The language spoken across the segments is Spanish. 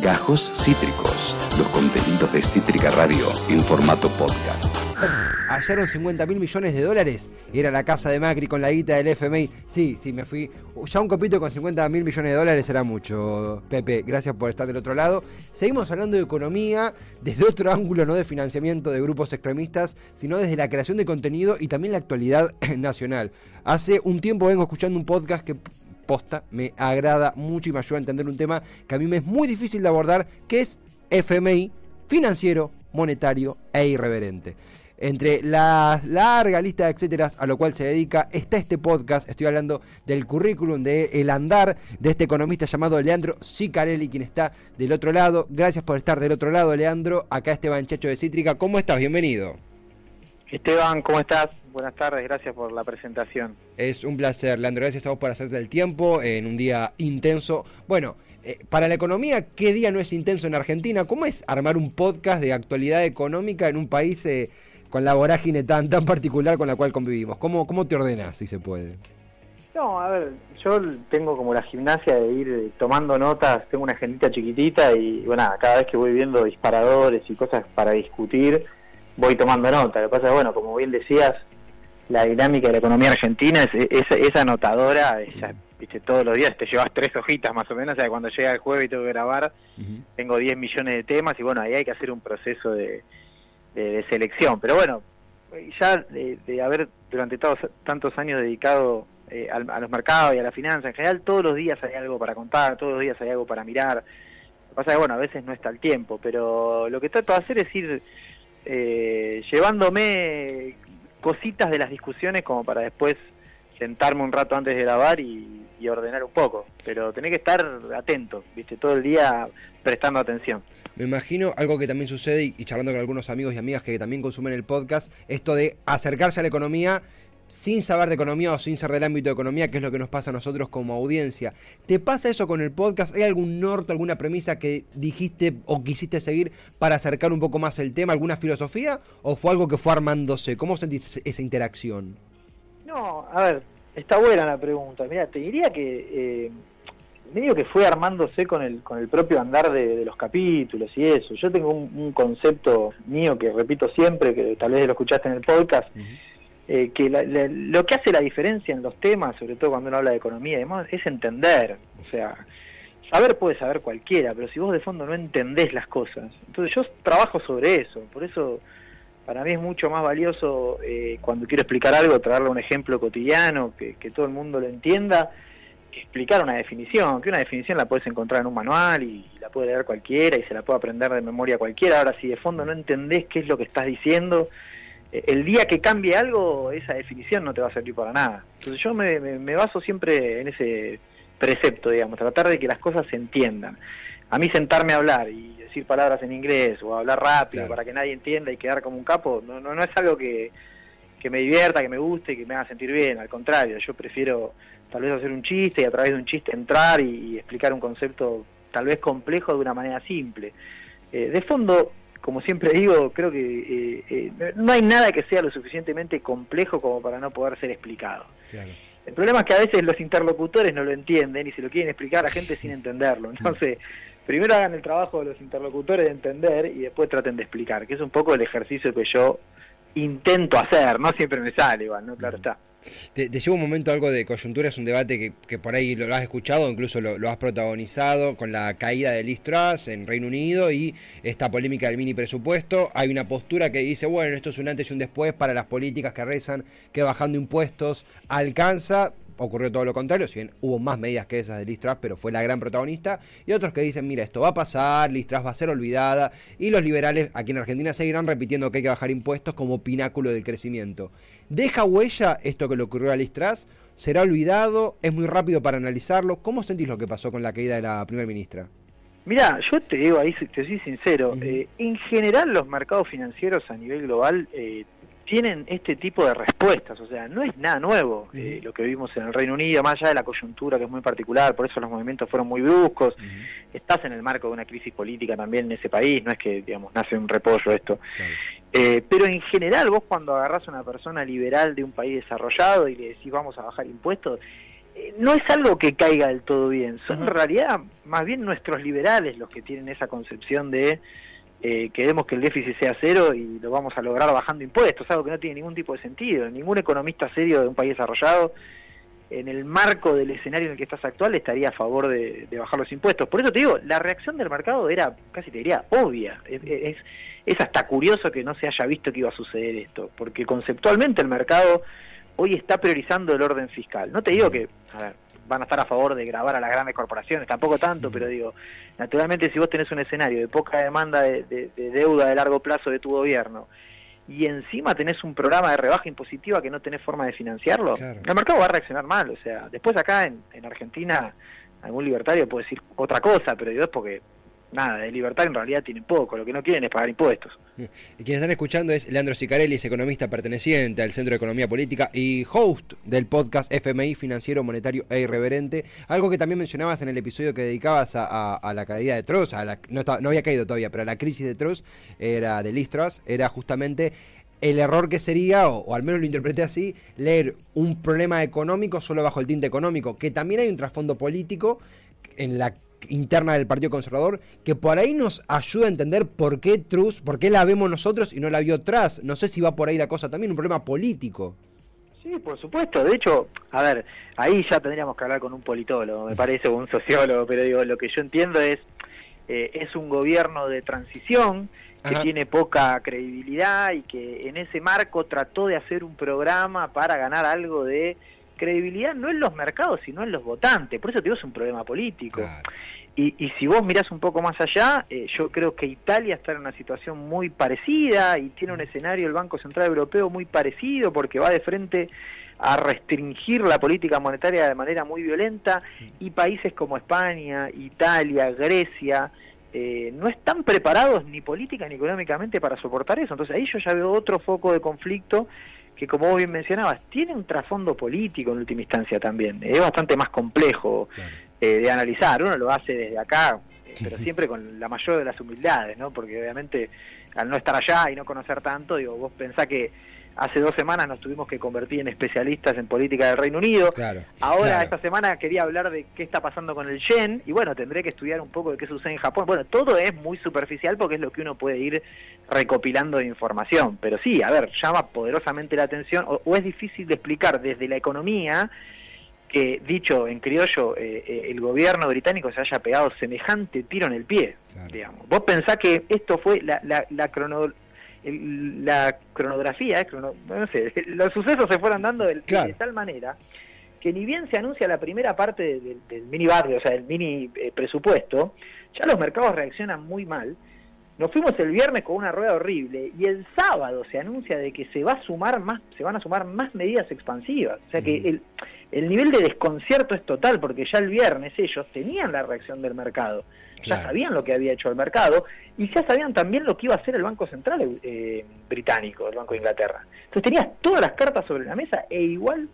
Gajos Cítricos, los contenidos de Cítrica Radio en formato podcast. Hallaron 50 mil millones de dólares. Era la casa de Macri con la guita del FMI. Sí, sí, me fui. Ya un copito con 50 mil millones de dólares era mucho. Pepe, gracias por estar del otro lado. Seguimos hablando de economía desde otro ángulo, no de financiamiento de grupos extremistas, sino desde la creación de contenido y también la actualidad nacional. Hace un tiempo vengo escuchando un podcast que posta me agrada mucho y me ayuda a entender un tema que a mí me es muy difícil de abordar, que es FMI, financiero, monetario e irreverente. Entre la larga lista de etcétera a lo cual se dedica está este podcast. Estoy hablando del currículum, de el andar de este economista llamado Leandro Sicarelli, quien está del otro lado. Gracias por estar del otro lado, Leandro. Acá Esteban Checho de Cítrica. ¿Cómo estás? Bienvenido. Esteban, ¿cómo estás? Buenas tardes, gracias por la presentación. Es un placer, Leandro. Gracias a vos por hacerte el tiempo en un día intenso. Bueno, eh, para la economía, ¿qué día no es intenso en Argentina? ¿Cómo es armar un podcast de actualidad económica en un país... Eh, con la vorágine tan, tan particular con la cual convivimos? ¿Cómo, cómo te ordenas, si se puede? No, a ver, yo tengo como la gimnasia de ir eh, tomando notas, tengo una agendita chiquitita y bueno, cada vez que voy viendo disparadores y cosas para discutir, voy tomando nota. Lo que pasa es, bueno, como bien decías, la dinámica de la economía argentina es, esa anotadora, esa, viste, todos los días te llevas tres hojitas más o menos, o sea, cuando llega el jueves y tengo que grabar, tengo 10 millones de temas y bueno, ahí hay que hacer un proceso de de, selección. Pero bueno, ya de, haber durante todos, tantos años dedicado eh, a, los mercados y a la finanza en general, todos los días hay algo para contar, todos los días hay algo para mirar. Lo que pasa es que, bueno, a veces no está el tiempo, pero lo que trato de hacer es ir eh, llevándome cositas de las discusiones como para después sentarme un rato antes de grabar y, ordenar un poco, pero tenés que estar atento, viste, todo el día prestando atención. Me imagino algo que también sucede, y, charlando con algunos amigos y amigas que también consumen el podcast, esto de acercarse a la economía sin saber de economía o sin ser del ámbito de economía, que es lo que nos pasa a nosotros como audiencia. ¿Te pasa eso con el podcast? ¿Hay algún norte, alguna premisa que dijiste o quisiste seguir para acercar un poco más el tema, alguna filosofía? ¿O fue algo que fue armándose? ¿Cómo sentís esa interacción? No, a ver, está buena la pregunta. Mira, te diría que eh, medio que fue armándose con el, con el propio andar de, los capítulos y eso. Yo tengo un, concepto mío que repito siempre, que tal vez lo escuchaste en el podcast, eh, que lo que hace la diferencia en los temas, sobre todo cuando uno habla de economía y demás, es entender. O sea, saber puede saber cualquiera, pero si vos de fondo no entendés las cosas. Entonces yo trabajo sobre eso, por eso para mí es mucho más valioso eh, cuando quiero explicar algo, traerle un ejemplo cotidiano, que, todo el mundo lo entienda, que explicar una definición, que una definición la puedes encontrar en un manual y, la puede leer cualquiera y se la puede aprender de memoria cualquiera. Ahora, si de fondo no entendés qué es lo que estás diciendo, el día que cambie algo, esa definición no te va a servir para nada. Entonces yo me, me baso siempre en ese precepto, digamos, tratar de que las cosas se entiendan. A mí sentarme a hablar y decir palabras en inglés o hablar rápido para que nadie entienda y quedar como un capo, no, no, no es algo que, que me divierta, que me guste, que me haga sentir bien, al contrario, yo prefiero tal vez hacer un chiste y a través de un chiste entrar y, explicar un concepto tal vez complejo de una manera simple. Eh, de fondo, como siempre digo, creo que eh, eh, no hay nada que sea lo suficientemente complejo como para no poder ser explicado. El problema es que a veces los interlocutores no lo entienden y se lo quieren explicar a gente sin entenderlo. Entonces, primero hagan el trabajo de los interlocutores de entender y después traten de explicar, que es un poco el ejercicio que yo intento hacer, no siempre me sale igual, ¿no? Claro está. Te, llevo un momento algo de coyuntura, es un debate que, por ahí lo, has escuchado, incluso lo, has protagonizado con la caída de Liz Truss en Reino Unido y esta polémica del mini presupuesto. Hay una postura que dice, bueno, esto es un antes y un después para las políticas que rezan que bajando impuestos alcanza ocurrió todo lo contrario, si bien hubo más medidas que esas de Liz pero fue la gran protagonista, y otros que dicen, mira, esto va a pasar, Liz va a ser olvidada, y los liberales aquí en Argentina seguirán repitiendo que hay que bajar impuestos como pináculo del crecimiento. ¿Deja huella esto que le ocurrió a Liz ¿Será olvidado? ¿Es muy rápido para analizarlo? ¿Cómo sentís lo que pasó con la caída de la primera ministra? Mira, yo te digo ahí, te soy sincero, eh, en general los mercados financieros a nivel global eh, tienen este tipo de respuestas, o sea, no es nada nuevo eh, lo que vimos en el Reino Unido, más allá de la coyuntura que es muy particular, por eso los movimientos fueron muy bruscos, estás en el marco de una crisis política también en ese país, no es que, digamos, nace un repollo esto. Eh, pero en general vos cuando agarrás a una persona liberal de un país desarrollado y le decís vamos a bajar impuestos, eh, no es algo que caiga del todo bien. Son en realidad más bien nuestros liberales los que tienen esa concepción de eh, queremos que el déficit sea cero y lo vamos a lograr bajando impuestos, algo que no tiene ningún tipo de sentido. Ningún economista serio de un país desarrollado, en el marco del escenario en el que estás actual, estaría a favor de, bajar los impuestos. Por eso te digo, la reacción del mercado era, casi te diría, obvia. Es, es hasta curioso que no se haya visto que iba a suceder esto, porque conceptualmente el mercado hoy está priorizando el orden fiscal. No te digo que, a ver, van a estar a favor de grabar a las grandes corporaciones, tampoco tanto, pero digo, naturalmente si vos tenés un escenario de poca demanda de, deuda de largo plazo de tu gobierno y encima tenés un programa de rebaja impositiva que no tenés forma de financiarlo, el mercado va a reaccionar mal. O sea, después acá en, en Argentina algún libertario puede decir otra cosa, pero digo, es porque nada, de libertad en realidad tienen poco, lo que no quieren es pagar impuestos. Y quien están escuchando es Leandro Sicarelli, es economista perteneciente al Centro de Economía Política y host del podcast FMI Financiero, Monetario e Irreverente. Algo que también mencionabas en el episodio que dedicabas a, la caída de Tross, a la, no, no, había caído todavía, pero a la crisis de Tross, era de Listras, era justamente el error que sería, o, o, al menos lo interpreté así, leer un problema económico solo bajo el tinte económico, que también hay un trasfondo político en la interna del Partido Conservador que por ahí nos ayuda a entender por qué Truss, por qué la vemos nosotros y no la vio Tras. No sé si va por ahí la cosa también, un problema político. Sí, por supuesto. De hecho, a ver, ahí ya tendríamos que hablar con un politólogo, me parece, o un sociólogo, pero digo, lo que yo entiendo es, eh, es un gobierno de transición que tiene poca credibilidad y que en ese marco trató de hacer un programa para ganar algo de credibilidad no en los mercados, sino en los votantes. Por eso te digo, es un problema político. Y, y, si vos mirás un poco más allá, eh, yo creo que Italia está en una situación muy parecida y tiene un escenario el Banco Central Europeo muy parecido porque va de frente a restringir la política monetaria de manera muy violenta y países como España, Italia, Grecia, eh, no están preparados ni política ni económicamente para soportar eso. Entonces ahí yo ya veo otro foco de conflicto que como vos bien mencionabas, tiene un trasfondo político en última instancia también. Es bastante más complejo eh, de analizar. Uno lo hace desde acá, eh, pero siempre con la mayor de las humildades, ¿no? Porque obviamente al no estar allá y no conocer tanto, digo, vos pensás que hace dos semanas nos tuvimos que convertir en especialistas en política del Reino Unido. Ahora, esta semana quería hablar de qué está pasando con el yen y bueno, tendré que estudiar un poco de qué sucede en Japón. Bueno, todo es muy superficial porque es lo que uno puede ir recopilando de información. Pero sí, a ver, llama poderosamente la atención o, es difícil de explicar desde la economía que, dicho en criollo, eh, eh, el gobierno británico se haya pegado semejante tiro en el pie. Digamos. Vos pensás que esto fue la, la, la cronología la cronografía, no sé, los sucesos se fueron dando de, tal manera que ni bien se anuncia la primera parte del, mini barrio, o sea, del mini eh, presupuesto, ya los mercados reaccionan muy mal. Nos fuimos el viernes con una rueda horrible y el sábado se anuncia de que se va a sumar más, se van a sumar más medidas expansivas. O sea que el, el nivel de desconcierto es total porque ya el viernes ellos tenían la reacción del mercado ya sabían lo que había hecho el mercado y ya sabían también lo que iba a hacer el Banco Central eh, británico, el Banco de Inglaterra. Entonces tenías todas las cartas sobre la mesa e igual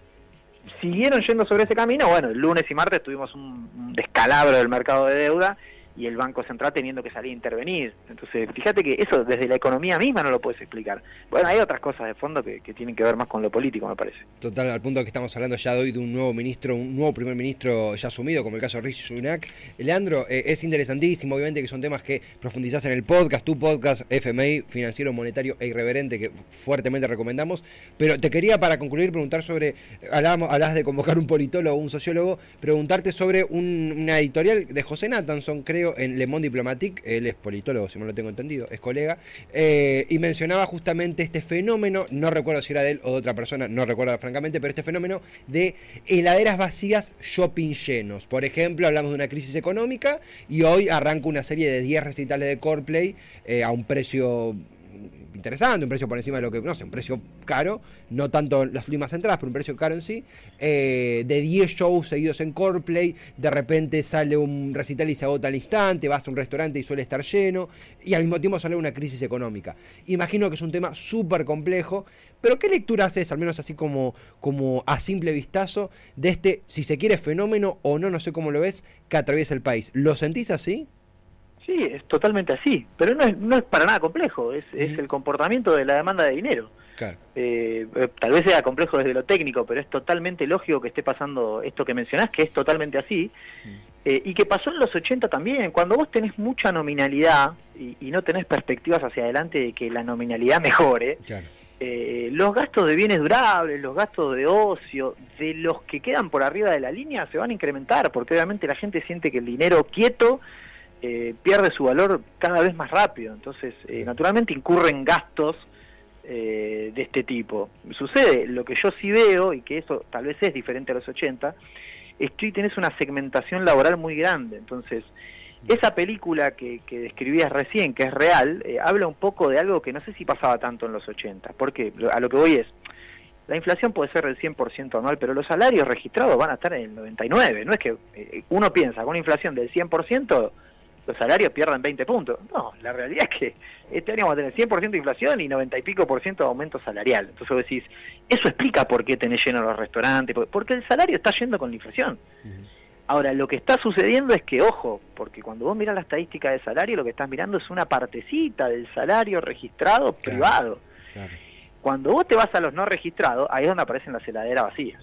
siguieron yendo sobre ese camino. Bueno, el lunes y martes tuvimos un descalabro del mercado de deuda y el Banco Central teniendo que salir a intervenir. Entonces, fíjate que eso desde la economía misma no lo puedes explicar. Bueno, hay otras cosas de fondo que, tienen que ver más con lo político, me parece. Total, al punto que estamos hablando ya de hoy de un nuevo ministro, un nuevo primer ministro ya asumido, como el caso de Rishi Sunak. Leandro, eh, es interesantísimo, obviamente que son temas que profundizás en el podcast, tu podcast, FMI, Financiero, Monetario e Irreverente, que fuertemente recomendamos. Pero te quería, para concluir, preguntar sobre, hablábamos, hablabas de convocar un politólogo, un sociólogo, preguntarte sobre una editorial de José Nathanson, creo en Le Monde Diplomatique, él es politólogo, si no lo tengo entendido, es colega, eh, y mencionaba justamente este fenómeno, no recuerdo si era de él o de otra persona, no recuerdo francamente, pero este fenómeno de heladeras vacías, shopping llenos. Por ejemplo, hablamos de una crisis económica y hoy arranca una serie de 10 recitales de Coreplay eh, a un precio interesante, un precio por encima de lo que, no sé, un precio caro, no tanto las últimas entradas, pero un precio caro en sí, eh, de 10 shows seguidos en Coreplay, de repente sale un recital y se agota al instante, vas a un restaurante y suele estar lleno, y al mismo tiempo sale una crisis económica. Imagino que es un tema súper complejo, pero ¿qué lectura haces, al menos así como, como a simple vistazo, de este, si se quiere, fenómeno o no, no sé cómo lo ves, que atraviesa el país? ¿Lo sentís así? Sí, es totalmente así, pero no es, no es para nada complejo, es, es el comportamiento de la demanda de dinero. Eh, eh, tal vez sea complejo desde lo técnico, pero es totalmente lógico que esté pasando esto que mencionás, que es totalmente así, eh, y que pasó en los 80 también, cuando vos tenés mucha nominalidad y, no tenés perspectivas hacia adelante de que la nominalidad mejore, los gastos de bienes durables, los gastos de ocio, de los que quedan por arriba de la línea, se van a incrementar, porque obviamente la gente siente que el dinero quieto pierde su valor cada vez más rápido, entonces naturalmente incurren gastos eh, de este tipo. Sucede, lo que yo sí veo, y que eso tal vez es diferente a los 80, es que hoy tenés una segmentación laboral muy grande. Entonces, esa película que, describías recién, que es real, eh, habla un poco de algo que no sé si pasaba tanto en los 80. Porque a lo que voy es, la inflación puede ser del 100% anual, pero los salarios registrados van a estar en el 99%. No es que eh, uno piensa, con una inflación del 100%, los salarios pierdan 20 puntos. No, la realidad es que este año vamos a tener 100% de inflación y 90 y pico por ciento de aumento salarial. Entonces vos decís, eso explica por qué tenés lleno los restaurantes, porque el salario está yendo con la inflación. Ahora, lo que está sucediendo es que, ojo, porque cuando vos mirás la estadística de salario, lo que estás mirando es una partecita del salario registrado privado. Cuando vos te vas a los no registrados, ahí es donde aparecen las heladeras vacías.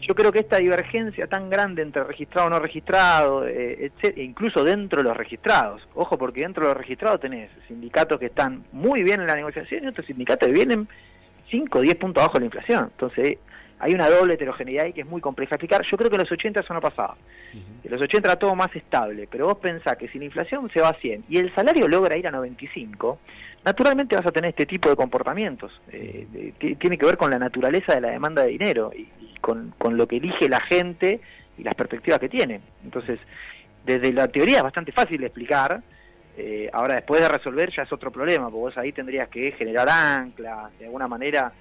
Yo creo que esta divergencia tan grande entre registrado y no registrado, eh, e incluso dentro de los registrados, ojo porque dentro de los registrados tenés sindicatos que están muy bien en la negociación y otros sindicatos que vienen 5 o 10 puntos abajo de la inflación. Entonces hay una doble heterogeneidad ahí que es muy compleja explicar. Yo creo que en los 80 eso no pasaba. En los 80 era todo más estable, pero vos pensás que si la inflación se va a 100 y el salario logra ir a 95, naturalmente vas a tener este tipo de comportamientos. Eh, tiene que ver con la naturaleza de la demanda de dinero y, con, lo que elige la gente y las perspectivas que tiene. Entonces, desde la teoría es bastante fácil de explicar. Eh, ahora, después de resolver ya es otro problema, porque vos ahí tendrías que generar anclas, de alguna manera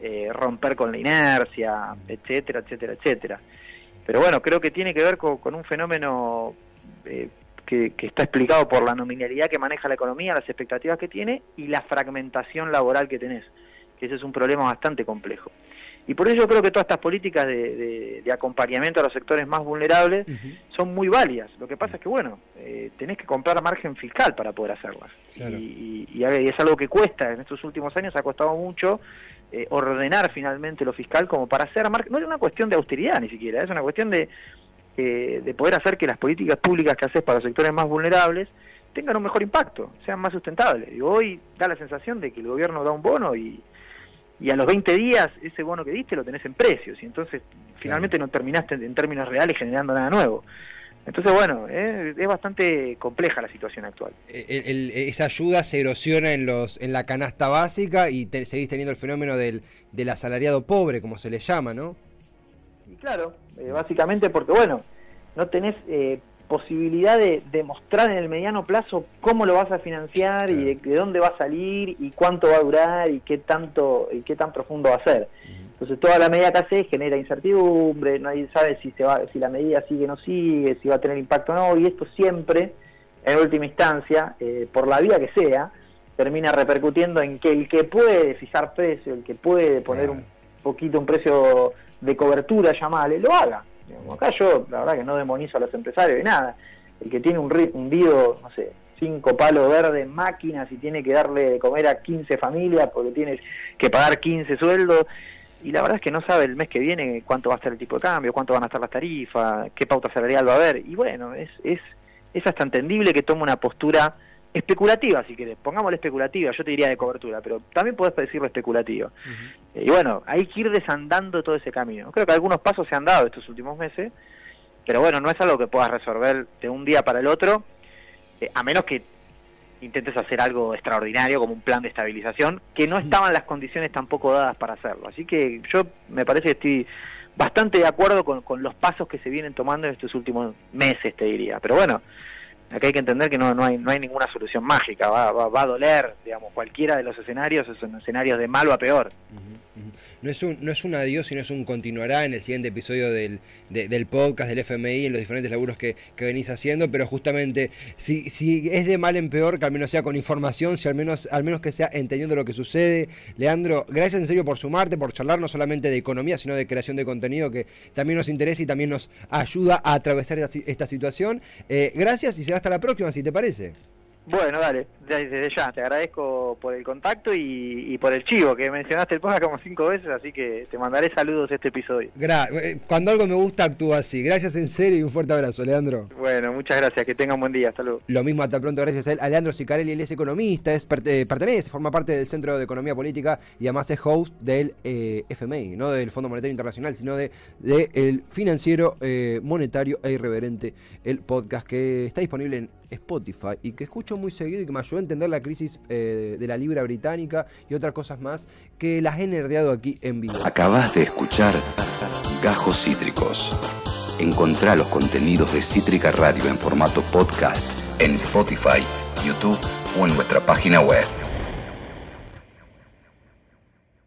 eh, romper con la inercia, etcétera, etcétera, etcétera. Pero bueno, creo que tiene que ver con, un fenómeno que, está explicado por la nominalidad que maneja la economía, las expectativas que tiene y la fragmentación laboral que tenés, que ese es un problema bastante complejo. Y por ello creo que todas estas políticas de, acompañamiento a los sectores más vulnerables son muy válidas. Lo que pasa es que, bueno, eh, tenés que comprar margen fiscal para poder hacerlas. Y, es algo que cuesta, en estos últimos años ha costado mucho eh, ordenar finalmente lo fiscal como para hacer margen. No es una cuestión de austeridad ni siquiera, es una cuestión de de poder hacer que las políticas públicas que haces para los sectores más vulnerables tengan un mejor impacto, sean más sustentables. Y hoy da la sensación de que el gobierno da un bono y, y a los 20 días ese bono que diste lo tenés en precios y entonces finalmente no terminaste en términos reales generando nada nuevo. Entonces, bueno, es bastante compleja la situación actual. esa ayuda se erosiona en los en la canasta básica y seguís teniendo el fenómeno del, del asalariado pobre, como se le llama, ¿no? Y claro, eh, básicamente porque, bueno, no tenés eh, posibilidad de demostrar en el mediano plazo cómo lo vas a financiar y de, dónde va a salir y cuánto va a durar y qué tanto y qué tan profundo va a ser. Entonces toda la medida que hace genera incertidumbre, nadie sabe si se va, si la medida sigue o no sigue, si va a tener impacto o no, y esto siempre, en última instancia, eh, por la vía que sea, termina repercutiendo en que el que puede fijar precio, el que puede poner un poquito un precio de cobertura, llamale, lo haga. Acá yo, la verdad que no demonizo a los empresarios de nada. El que tiene un hundido, no sé, cinco palos verdes máquinas y tiene que darle de comer a 15 familias porque tiene que pagar 15 sueldos. Y la verdad es que no sabe el mes que viene cuánto va a ser el tipo de cambio, cuánto van a estar las tarifas, qué pauta salarial va a haber. Y bueno, es, es, es hasta entendible que tome una postura especulativa, si querés, pongámosle especulativa, yo te diría de cobertura, pero también podés decirlo especulativa. y bueno, hay que ir desandando todo ese camino. Creo que algunos pasos se han dado estos últimos meses, pero bueno, no es algo que puedas resolver de un día para el otro, eh, a menos que intentes hacer algo extraordinario como un plan de estabilización, que no estaban las condiciones tampoco dadas para hacerlo. Así que yo me parece que estoy bastante de acuerdo con, con los pasos que se vienen tomando en estos últimos meses, te diría. Pero bueno, Acá hay que entender que no, no, hay, no hay ninguna solución mágica, va, va, a doler, digamos, cualquiera de los escenarios son escenarios de malo a peor. No es, un, no es un adiós, sino es un continuará en el siguiente episodio del, del podcast del FMI, en los diferentes laburos que, que venís haciendo, pero justamente si, si es de mal en peor, que al menos sea con información, si al menos, al menos que sea entendiendo lo que sucede. Leandro, gracias en serio por sumarte, por charlar no solamente de economía, sino de creación de contenido que también nos interesa y también nos ayuda a atravesar esta, situación. Eh, gracias y será hasta la próxima, si te parece. Bueno, dale, desde ya, te agradezco por el contacto y, por el chivo, que mencionaste el podcast como cinco veces, así que te mandaré saludos este episodio. Eh, cuando algo me gusta, actúa así. Gracias en serio y un fuerte abrazo, Leandro. Bueno, muchas gracias, que tengan buen día, hasta luego. Lo mismo, hasta pronto, gracias a él. A Leandro Sicarelli, él es economista, es eh, pertenece, forma parte del Centro de Economía Política y además es host del eh, FMI, no del Fondo Monetario Internacional, sino de, de el Financiero Monetario e Irreverente, el podcast que está disponible en Spotify y que escucho muy seguido y que me ayudó a entender la crisis eh, de la libra británica y otras cosas más que las he nerdeado aquí en vivo. Acabas de escuchar Gajos Cítricos. Encontrá los contenidos de Cítrica Radio en formato podcast en Spotify, YouTube o en nuestra página web.